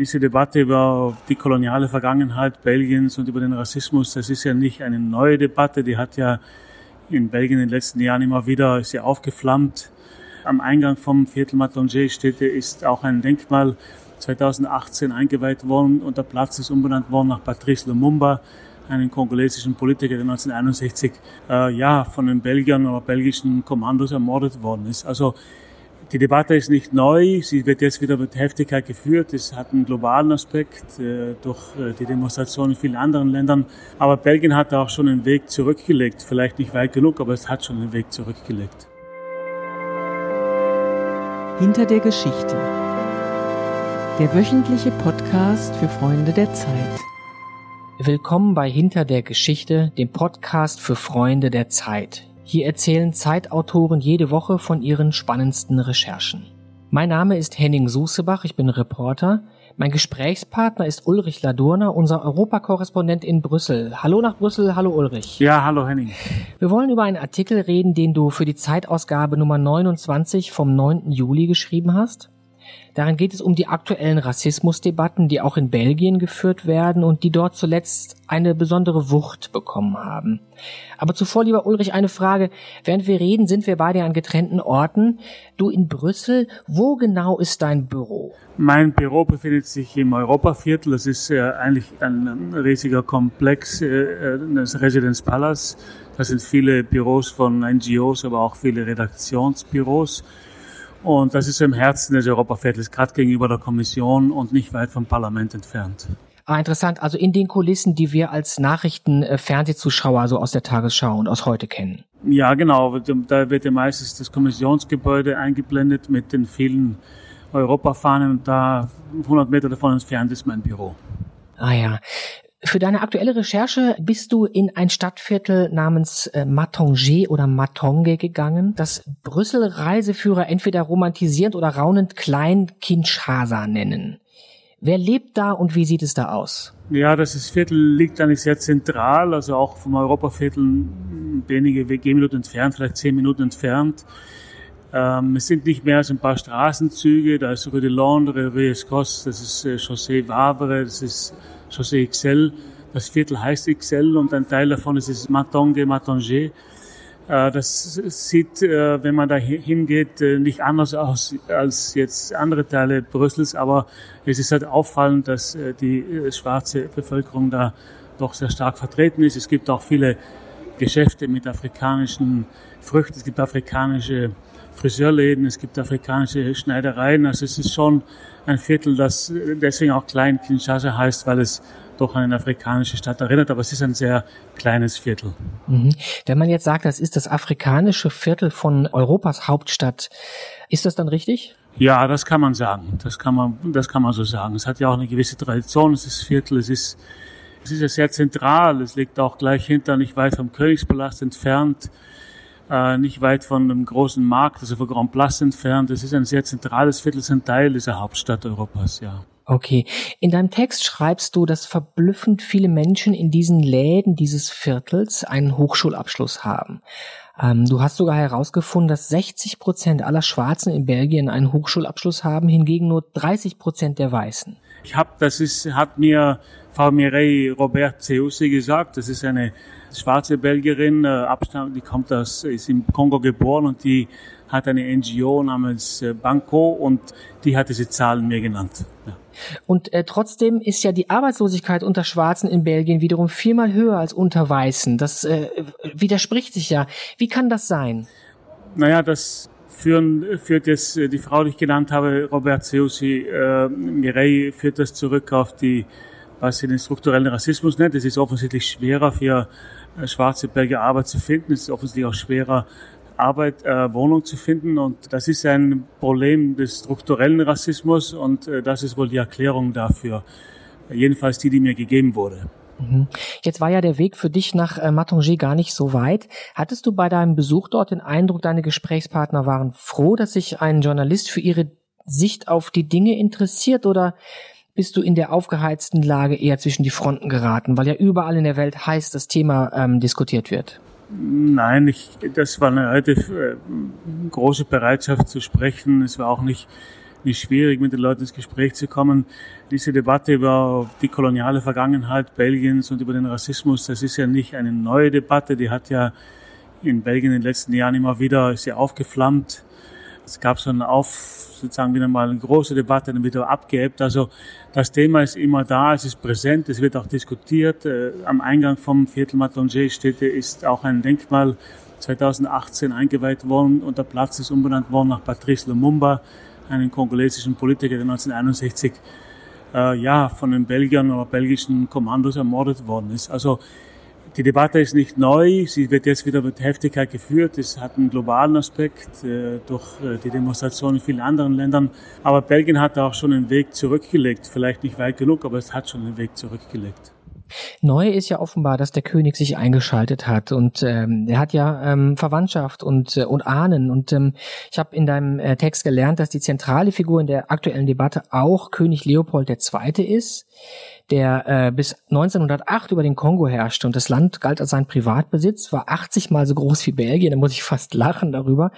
Diese Debatte über die koloniale Vergangenheit Belgiens und über den Rassismus, das ist ja nicht eine neue Debatte, die hat ja in Belgien in den letzten Jahren immer wieder sehr aufgeflammt. Am Eingang vom Viertel Matonge steht, ist auch ein Denkmal 2018 eingeweiht worden und der Platz ist umbenannt worden nach Patrice Lumumba, einen kongolesischen Politiker, der 1961 äh, ja von den Belgiern oder belgischen Kommandos ermordet worden ist. Also die Debatte ist nicht neu, sie wird jetzt wieder mit Heftigkeit geführt. Es hat einen globalen Aspekt äh, durch äh, die Demonstrationen in vielen anderen Ländern. Aber Belgien hat auch schon einen Weg zurückgelegt. Vielleicht nicht weit genug, aber es hat schon einen Weg zurückgelegt. Hinter der Geschichte. Der wöchentliche Podcast für Freunde der Zeit. Willkommen bei Hinter der Geschichte, dem Podcast für Freunde der Zeit. Hier erzählen Zeitautoren jede Woche von ihren spannendsten Recherchen. Mein Name ist Henning Susebach, ich bin Reporter. Mein Gesprächspartner ist Ulrich Ladurner, unser Europakorrespondent in Brüssel. Hallo nach Brüssel, hallo Ulrich. Ja, hallo Henning. Wir wollen über einen Artikel reden, den du für die Zeitausgabe Nummer 29 vom 9. Juli geschrieben hast. Darin geht es um die aktuellen Rassismusdebatten, die auch in Belgien geführt werden und die dort zuletzt eine besondere Wucht bekommen haben. Aber zuvor, lieber Ulrich, eine Frage. Während wir reden, sind wir beide an getrennten Orten. Du in Brüssel, wo genau ist dein Büro? Mein Büro befindet sich im Europaviertel. Das ist äh, eigentlich ein riesiger Komplex, äh, das Residence Palace. Da sind viele Büros von NGOs, aber auch viele Redaktionsbüros. Und das ist im Herzen des Europaviertels, gerade gegenüber der Kommission und nicht weit vom Parlament entfernt. Ah, interessant. Also in den Kulissen, die wir als Nachrichten-Fernsehzuschauer so aus der Tagesschau und aus heute kennen. Ja, genau. Da wird ja meistens das Kommissionsgebäude eingeblendet mit den vielen Europafahnen und da 100 Meter davon entfernt ist mein Büro. Ah ja. Für deine aktuelle Recherche bist du in ein Stadtviertel namens äh, Matonge oder Matonge gegangen, das Brüssel-Reiseführer entweder romantisierend oder raunend klein Kinshasa nennen. Wer lebt da und wie sieht es da aus? Ja, das Viertel liegt eigentlich sehr zentral, also auch vom Europaviertel wenige Gehminuten entfernt, vielleicht zehn Minuten entfernt. Ähm, es sind nicht mehr als ein paar Straßenzüge, da ist Rue de Londres, Rue Escos, das ist äh, Chaussee Vavre, das ist Chaussee XL. Das Viertel heißt XL und ein Teil davon ist das Matonge, Matonge. Äh, das sieht, äh, wenn man da hingeht, äh, nicht anders aus als jetzt andere Teile Brüssels, aber es ist halt auffallend, dass die schwarze Bevölkerung da doch sehr stark vertreten ist. Es gibt auch viele Geschäfte mit afrikanischen Früchten, es gibt afrikanische Friseurläden, es gibt afrikanische Schneidereien. Also es ist schon ein Viertel, das deswegen auch Klein Kinshasa heißt, weil es doch an eine afrikanische Stadt erinnert, aber es ist ein sehr kleines Viertel. Mhm. Wenn man jetzt sagt, das ist das afrikanische Viertel von Europas Hauptstadt, ist das dann richtig? Ja, das kann man sagen. Das kann man, das kann man so sagen. Es hat ja auch eine gewisse Tradition. Es ist Viertel, es ist, es ist ja sehr zentral. Es liegt auch gleich hinter, nicht weit vom Königspalast entfernt äh, nicht weit von einem großen Markt, also von Grand Place entfernt. Es ist ein sehr zentrales Viertel, ist ein Teil dieser Hauptstadt Europas, ja. Okay. In deinem Text schreibst du, dass verblüffend viele Menschen in diesen Läden dieses Viertels einen Hochschulabschluss haben. Ähm, du hast sogar herausgefunden, dass 60 Prozent aller Schwarzen in Belgien einen Hochschulabschluss haben, hingegen nur 30 Prozent der Weißen. Ich habe, das ist, hat mir Frau Mireille Robert Zeussi gesagt. Das ist eine schwarze Belgierin, äh, Abstammung, die kommt aus, ist im Kongo geboren und die hat eine NGO namens äh, Banco und die hat diese Zahlen mir genannt. Ja. Und äh, trotzdem ist ja die Arbeitslosigkeit unter Schwarzen in Belgien wiederum viermal höher als unter Weißen. Das äh, widerspricht sich ja. Wie kann das sein? Naja, das führen, führt jetzt äh, die Frau, die ich genannt habe, Robert Seusi, äh, Mireille, führt das zurück auf die, was sie den strukturellen Rassismus nennt. Es ist offensichtlich schwerer für äh, schwarze Belgier Arbeit zu finden. Es ist offensichtlich auch schwerer, Arbeit, äh, Wohnung zu finden. Und das ist ein Problem des strukturellen Rassismus und äh, das ist wohl die Erklärung dafür. Jedenfalls die, die mir gegeben wurde. Mhm. Jetzt war ja der Weg für dich nach äh, Matonge gar nicht so weit. Hattest du bei deinem Besuch dort den Eindruck, deine Gesprächspartner waren froh, dass sich ein Journalist für ihre Sicht auf die Dinge interessiert oder bist du in der aufgeheizten Lage eher zwischen die Fronten geraten, weil ja überall in der Welt heiß das Thema ähm, diskutiert wird? Nein, ich, das war eine relativ äh, große Bereitschaft zu sprechen. Es war auch nicht nicht schwierig, mit den Leuten ins Gespräch zu kommen. Diese Debatte über die koloniale Vergangenheit Belgiens und über den Rassismus, das ist ja nicht eine neue Debatte, die hat ja in Belgien in den letzten Jahren immer wieder ja aufgeflammt. Es gab so eine auf, sozusagen wieder mal eine große Debatte, dann wieder abgeebbt. Also das Thema ist immer da, es ist präsent, es wird auch diskutiert. Äh, am Eingang vom Viertel Matonge steht, ist auch ein Denkmal 2018 eingeweiht worden und der Platz ist umbenannt worden nach Patrice Lumumba, einen kongolesischen Politiker, der 1961 äh, ja von den Belgiern oder belgischen Kommandos ermordet worden ist. Also die Debatte ist nicht neu, sie wird jetzt wieder mit Heftigkeit geführt. Es hat einen globalen Aspekt äh, durch äh, die Demonstrationen in vielen anderen Ländern. Aber Belgien hat auch schon einen Weg zurückgelegt. Vielleicht nicht weit genug, aber es hat schon einen Weg zurückgelegt. Neu ist ja offenbar, dass der König sich eingeschaltet hat und ähm, er hat ja ähm, Verwandtschaft und äh, und Ahnen und ähm, ich habe in deinem äh, Text gelernt, dass die zentrale Figur in der aktuellen Debatte auch König Leopold II. ist, der äh, bis 1908 über den Kongo herrschte und das Land galt als sein Privatbesitz, war 80 mal so groß wie Belgien, da muss ich fast lachen darüber.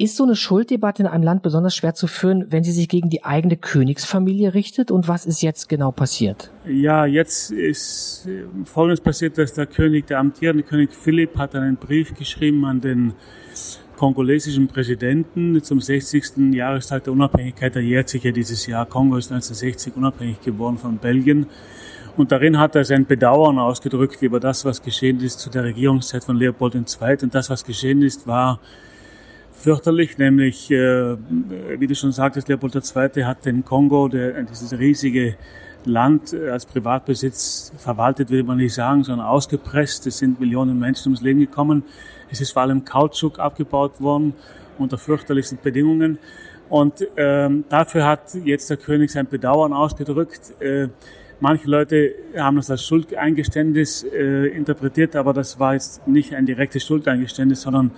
Ist so eine Schulddebatte in einem Land besonders schwer zu führen, wenn sie sich gegen die eigene Königsfamilie richtet? Und was ist jetzt genau passiert? Ja, jetzt ist äh, Folgendes passiert, dass der König, der amtierende König Philipp, hat einen Brief geschrieben an den kongolesischen Präsidenten zum 60. Jahrestag der Unabhängigkeit. Der jährt sich ja dieses Jahr. Kongo ist 1960 unabhängig geworden von Belgien. Und darin hat er sein Bedauern ausgedrückt über das, was geschehen ist zu der Regierungszeit von Leopold II. Und das, was geschehen ist, war fürchterlich, nämlich, äh, wie du schon sagtest, Leopold II. hat den Kongo, der, dieses riesige Land äh, als Privatbesitz verwaltet, will man nicht sagen, sondern ausgepresst. Es sind Millionen Menschen ums Leben gekommen. Es ist vor allem Kautschuk abgebaut worden unter fürchterlichsten Bedingungen. Und ähm, dafür hat jetzt der König sein Bedauern ausgedrückt. Äh, manche Leute haben das als Schuldeingeständnis äh, interpretiert, aber das war jetzt nicht ein direktes Schuldeingeständnis, sondern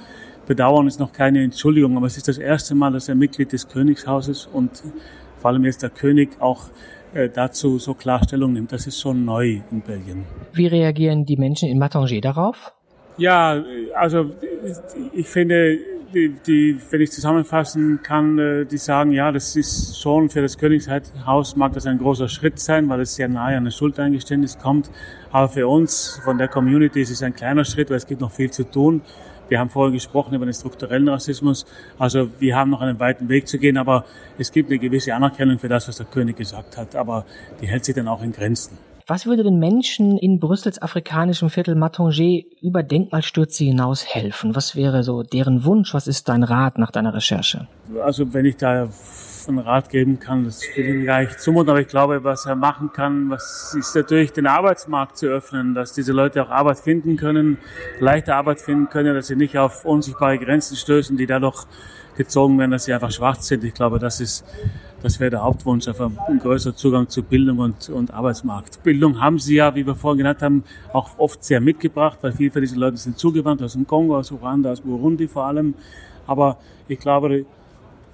Bedauern ist noch keine Entschuldigung, aber es ist das erste Mal, dass er Mitglied des Königshauses und vor allem jetzt der König auch äh, dazu so klar Stellung nimmt. Das ist schon neu in Belgien. Wie reagieren die Menschen in Mattanger darauf? Ja, also ich finde, die, die, wenn ich zusammenfassen kann, äh, die sagen, ja, das ist schon für das Königshaus mag das ein großer Schritt sein, weil es sehr nahe an das Schuldeingeständnis kommt. Aber für uns von der Community ist es ein kleiner Schritt, weil es gibt noch viel zu tun. Wir haben vorhin gesprochen über den strukturellen Rassismus. Also wir haben noch einen weiten Weg zu gehen, aber es gibt eine gewisse Anerkennung für das, was der König gesagt hat. Aber die hält sich dann auch in Grenzen. Was würde den Menschen in Brüssels afrikanischem Viertel Mattanger über Denkmalstürze hinaus helfen? Was wäre so deren Wunsch? Was ist dein Rat nach deiner Recherche? Also wenn ich da einen Rat geben kann. Das will ich mir gar nicht zumuten, aber ich glaube, was er machen kann, was ist natürlich den Arbeitsmarkt zu öffnen, dass diese Leute auch Arbeit finden können, leichte Arbeit finden können, dass sie nicht auf unsichtbare Grenzen stößen, die dadurch gezogen werden, dass sie einfach schwach sind. Ich glaube, das ist, das wäre der Hauptwunsch, einfach ein größerer Zugang zu Bildung und, und Arbeitsmarkt. Bildung haben sie ja, wie wir vorhin genannt haben, auch oft sehr mitgebracht, weil viele von diesen Leuten sind zugewandt aus dem Kongo, aus Ruanda, aus Burundi vor allem. Aber ich glaube,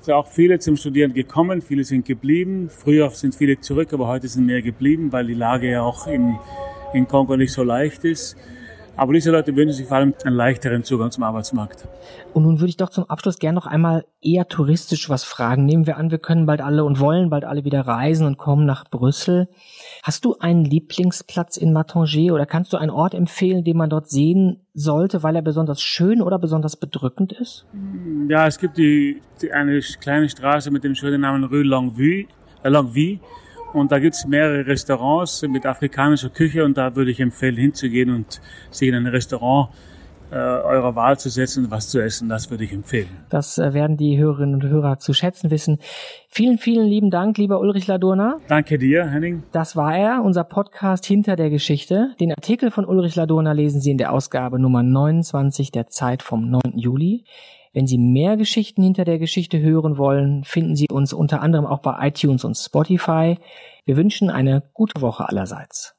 sind auch viele zum Studieren gekommen, viele sind geblieben. Früher sind viele zurück, aber heute sind mehr geblieben, weil die Lage ja auch in, in Kongo nicht so leicht ist. Aber diese Leute wünschen sich vor allem einen leichteren Zugang zum Arbeitsmarkt. Und nun würde ich doch zum Abschluss gerne noch einmal eher touristisch was fragen. Nehmen wir an, wir können bald alle und wollen bald alle wieder reisen und kommen nach Brüssel. Hast du einen Lieblingsplatz in Mattanger oder kannst du einen Ort empfehlen, den man dort sehen sollte, weil er besonders schön oder besonders bedrückend ist? Ja, es gibt die, die eine kleine Straße mit dem schönen Namen Rue Longueville. Äh, Longueville und da gibt's mehrere Restaurants mit afrikanischer Küche und da würde ich empfehlen, hinzugehen und sich in ein Restaurant äh, eurer Wahl zu setzen und was zu essen. Das würde ich empfehlen. Das äh, werden die Hörerinnen und Hörer zu schätzen wissen. Vielen, vielen lieben Dank, lieber Ulrich Ladurna. Danke dir, Henning. Das war er, unser Podcast Hinter der Geschichte. Den Artikel von Ulrich Ladurna lesen Sie in der Ausgabe Nummer 29 der Zeit vom 9. Juli. Wenn Sie mehr Geschichten hinter der Geschichte hören wollen, finden Sie uns unter anderem auch bei iTunes und Spotify. Wir wünschen eine gute Woche allerseits.